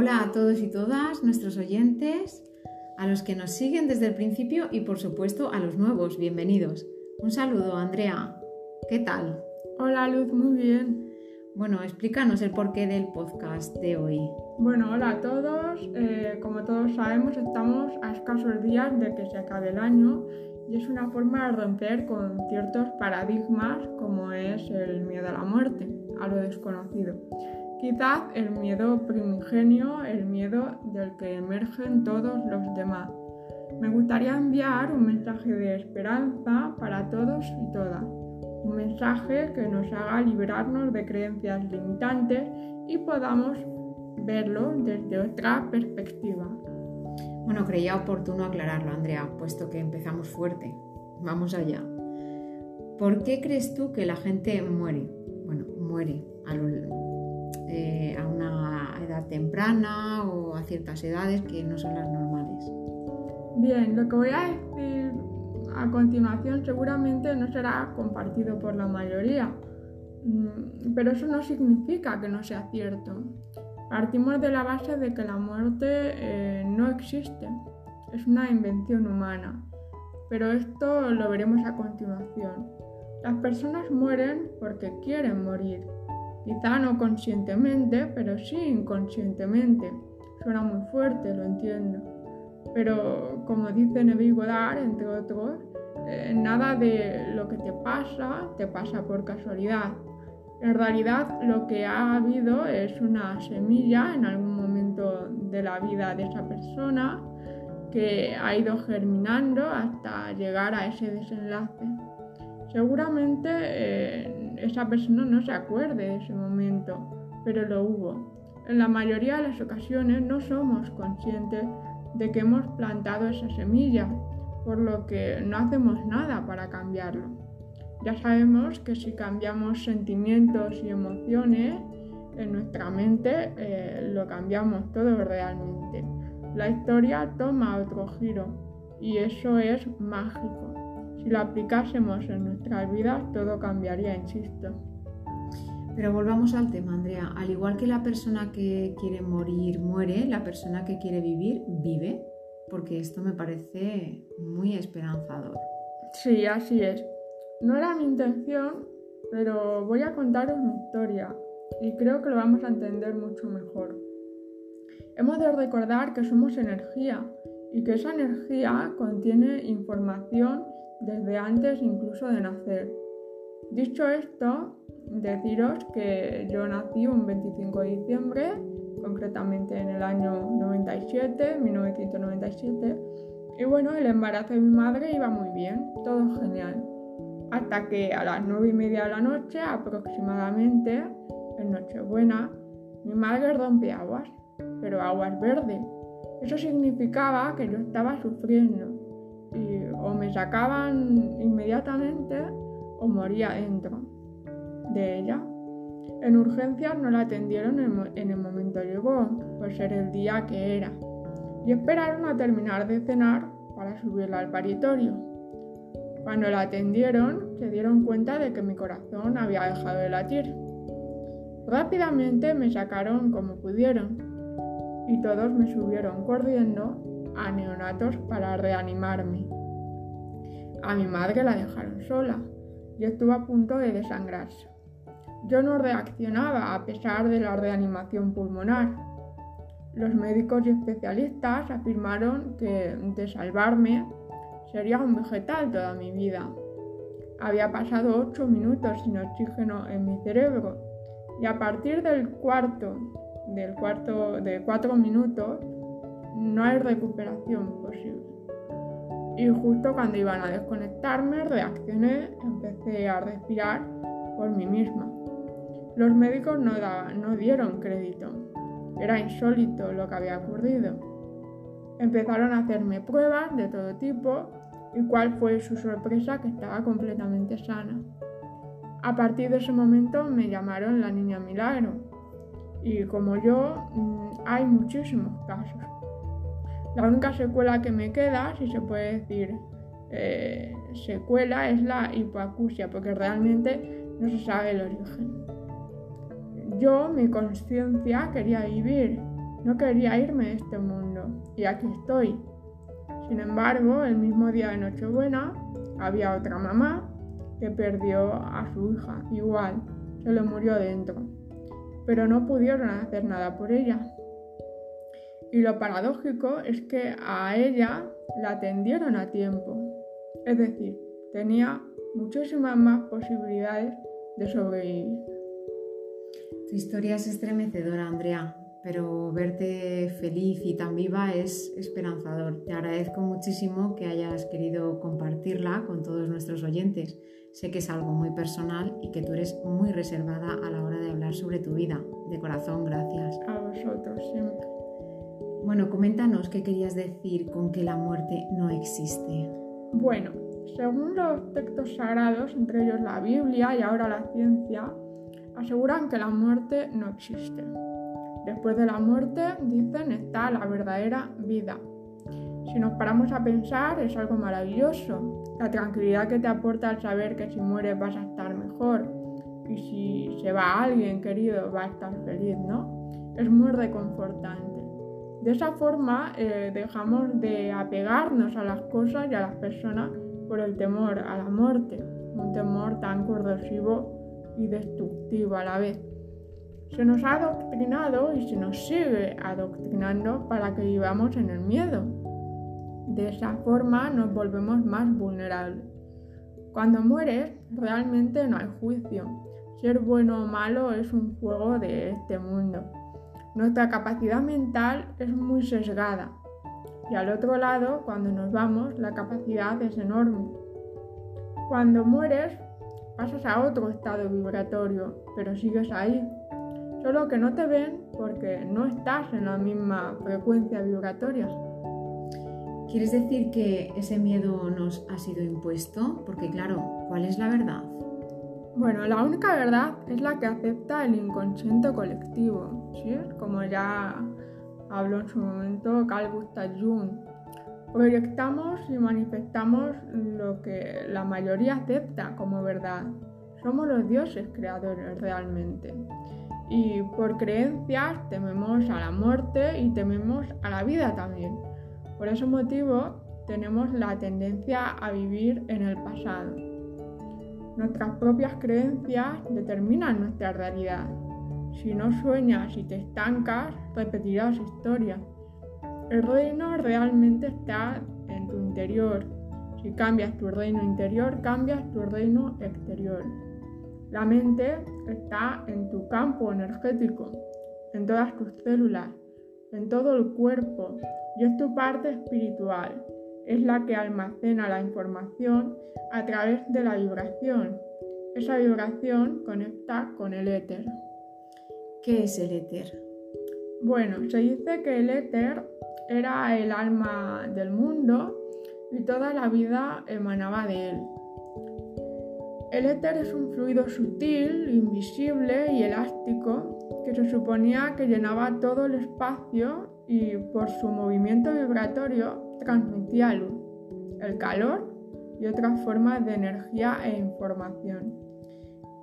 Hola a todos y todas nuestros oyentes, a los que nos siguen desde el principio y por supuesto a los nuevos, bienvenidos. Un saludo, Andrea. ¿Qué tal? Hola, Luz, muy bien. Bueno, explícanos el porqué del podcast de hoy. Bueno, hola a todos. Eh, como todos sabemos, estamos a escasos días de que se acabe el año y es una forma de romper con ciertos paradigmas como es el miedo a la muerte, a lo desconocido. Quizás el miedo primigenio, el miedo del que emergen todos los demás. Me gustaría enviar un mensaje de esperanza para todos y todas. Un mensaje que nos haga liberarnos de creencias limitantes y podamos verlo desde otra perspectiva. Bueno, creía oportuno aclararlo, Andrea, puesto que empezamos fuerte. Vamos allá. ¿Por qué crees tú que la gente muere? Bueno, muere eh, a, una edad temprana o a ciertas edades que no son las normales. Bien, lo que voy a decir a continuación seguramente no será compartido por la mayoría, mm, pero eso no significa que no sea cierto. Partimos de la base de que la muerte eh, no existe, es una invención humana, pero esto lo veremos a continuación. Las personas mueren porque quieren morir, quizá no conscientemente, pero sí inconscientemente. Suena muy fuerte, lo entiendo. Pero como dice Neville Goddard, entre otros, eh, nada de lo que te pasa te pasa por casualidad. En realidad lo que ha habido es una semilla en algún momento de la vida de esa persona que ha ido germinando hasta llegar a ese desenlace. Seguramente eh, esa persona no se acuerde de ese momento, pero lo hubo. En la mayoría de las ocasiones no somos conscientes de que hemos plantado esa semilla, por lo que no hacemos nada para cambiarlo. Ya sabemos que si cambiamos sentimientos y emociones en nuestra mente, eh, lo cambiamos todo realmente. La historia toma otro giro y eso es mágico. Si lo aplicásemos en nuestras vidas, todo cambiaría, insisto. Pero volvamos al tema, Andrea. Al igual que la persona que quiere morir muere, la persona que quiere vivir vive, porque esto me parece muy esperanzador. Sí, así es. No era mi intención, pero voy a contaros mi historia y creo que lo vamos a entender mucho mejor. Hemos de recordar que somos energía y que esa energía contiene información desde antes incluso de nacer. Dicho esto, deciros que yo nací un 25 de diciembre, concretamente en el año 97, 1997, y bueno, el embarazo de mi madre iba muy bien, todo genial hasta que a las nueve y media de la noche aproximadamente, en Nochebuena, mi madre rompe aguas, pero aguas verdes. Eso significaba que yo estaba sufriendo o me sacaban inmediatamente o moría dentro de ella. En urgencias no la atendieron en el momento llegó, pues era el día que era, y esperaron a terminar de cenar para subirla al paritorio. Cuando la atendieron, se dieron cuenta de que mi corazón había dejado de latir. Rápidamente me sacaron como pudieron y todos me subieron corriendo a neonatos para reanimarme. A mi madre la dejaron sola y estuvo a punto de desangrarse. Yo no reaccionaba a pesar de la reanimación pulmonar. Los médicos y especialistas afirmaron que de salvarme Sería un vegetal toda mi vida. Había pasado ocho minutos sin oxígeno en mi cerebro y a partir del cuarto, del cuarto de cuatro minutos, no hay recuperación posible. Y justo cuando iban a desconectarme, reaccioné, empecé a respirar por mí misma. Los médicos no, no dieron crédito. Era insólito lo que había ocurrido. Empezaron a hacerme pruebas de todo tipo y cuál fue su sorpresa que estaba completamente sana. A partir de ese momento me llamaron la niña milagro y como yo mm, hay muchísimos casos. La única secuela que me queda, si se puede decir eh, secuela, es la hipoacusia porque realmente no se sabe el origen. Yo, mi conciencia, quería vivir No quería irme de este mundo y aquí estoy. Sin embargo, el mismo día de Nochebuena había otra mamá que perdió a su hija, igual, se le murió dentro, pero no pudieron hacer nada por ella. Y lo paradójico es que a ella la atendieron a tiempo, es decir, tenía muchísimas más posibilidades de sobrevivir. Tu historia es estremecedora, Andrea, pero verte feliz y tan viva es esperanzador. Te agradezco muchísimo que hayas querido compartirla con todos nuestros oyentes. Sé que es algo muy personal y que tú eres muy reservada a la hora de hablar sobre tu vida. De corazón, gracias. A vosotros siempre. Bueno, coméntanos qué querías decir con que la muerte no existe. Bueno, según los textos sagrados, entre ellos la Biblia y ahora la ciencia, aseguran que la muerte no existe. Después de la muerte, dicen, está la verdadera vida. Si nos paramos a pensar, es algo maravilloso. La tranquilidad que te aporta el saber que si mueres vas a estar mejor y si se va alguien querido va a estar feliz, ¿no? Es muy reconfortante. De esa forma eh, dejamos de apegarnos a las cosas y a las personas por el temor a la muerte, un temor tan corrosivo y destructivo a la vez. Se nos ha adoctrinado y se nos sigue adoctrinando para que vivamos en el miedo. De esa forma nos volvemos más vulnerables. Cuando mueres, realmente no hay juicio. Ser bueno o malo es un juego de este mundo. Nuestra capacidad mental es muy sesgada. Y al otro lado, cuando nos vamos, la capacidad es enorme. Cuando mueres, pasas a otro estado vibratorio, pero sigues ahí, solo que no te ven porque no estás en la misma frecuencia vibratoria. ¿Quieres decir que ese miedo nos ha sido impuesto? Porque claro, ¿cuál es la verdad? Bueno, la única verdad es la que acepta el inconsciente colectivo. Como ya habló en su momento Carl Gustav Jung. Proyectamos y manifestamos lo que la mayoría acepta como verdad. Somos los dioses creadores realmente y por creencias tememos a la muerte y tememos a la vida también. Por ese motivo tenemos la tendencia a vivir en el pasado. Nuestras propias creencias determinan nuestra realidad. Si no sueñas y te estancas, repetirás historia. El reino realmente está en tu interior. Si cambias tu reino interior, cambias tu reino exterior. La mente está en tu campo energético, en todas tus células, en todo el cuerpo y es tu parte espiritual. Es la que almacena la información a través de la vibración. Esa vibración conecta con el éter. ¿Qué es el éter? Bueno, se dice que el éter era el alma del mundo y toda la vida emanaba de él. El éter es un fluido sutil, invisible y elástico que se suponía que llenaba todo el espacio y por su movimiento vibratorio transmitía luz, el calor y otras formas de energía e información.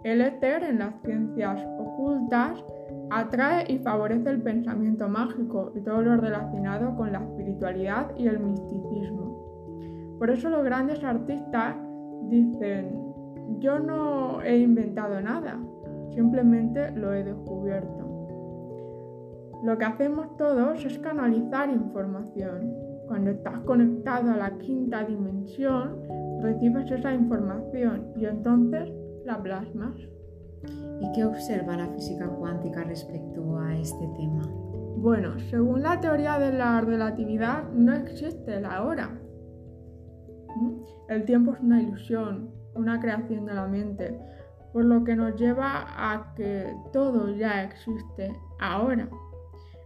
El éter en las ciencias ocultas atrae y favorece el pensamiento mágico y todo lo relacionado con la espiritualidad y el misticismo. Por eso los grandes artistas dicen yo no he inventado nada, simplemente lo he descubierto. Lo que hacemos todos es canalizar información. Cuando estás conectado a la quinta dimensión, recibes esa información y entonces la plasmas. ¿Y qué observa la física cuántica respecto a este tema? Bueno, según la teoría de la relatividad, no existe la hora. El tiempo es una ilusión, una creación de la mente, por lo que nos lleva a que todo ya existe ahora.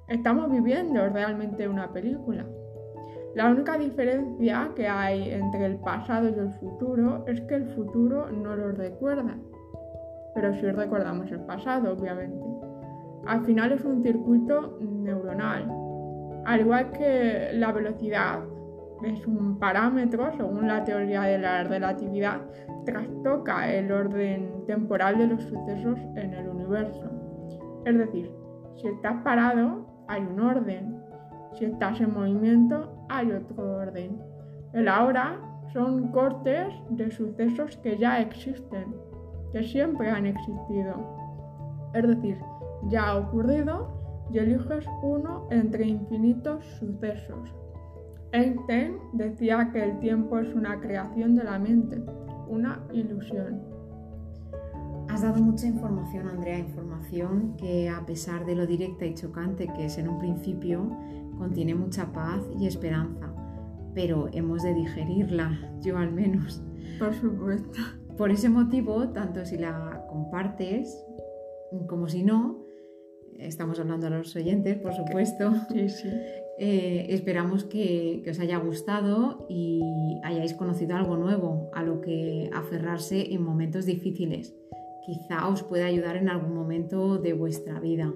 Estamos viviendo realmente una película. La única diferencia que hay entre el pasado y el futuro es que el futuro no lo recuerda, pero sí recordamos el pasado, obviamente. Al final es un circuito neuronal, al igual que la velocidad es un parámetro, según la teoría de la relatividad, trastoca el orden temporal de los sucesos en el universo. Es decir, si estás parado, hay un orden. Si estás en movimiento, hay otro orden. El ahora son cortes de sucesos que ya existen, que siempre han existido. Es decir, ya ha ocurrido y eliges uno entre infinitos sucesos. Einstein decía que el tiempo es una creación de la mente, una ilusión. Has dado mucha información, Andrea, información que a pesar de lo directa y chocante que es en un principio, contiene mucha paz y esperanza, pero hemos de digerirla, yo al menos. Por supuesto. Por ese motivo, tanto si la compartes como si no, estamos hablando a los oyentes, por supuesto. Sí, sí. Eh, esperamos que, que, os haya gustado y hayáis conocido algo nuevo a lo que aferrarse en momentos difíciles. Quizá os pueda ayudar en algún momento de vuestra vida.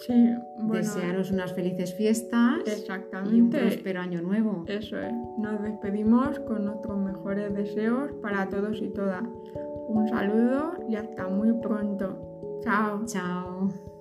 Sí, bueno, Desearos unas felices fiestas exactamente. y un próspero año nuevo. Eso es. Nos despedimos con nuestros mejores deseos para todos y todas. Un saludo y hasta muy pronto. Chao. Chao.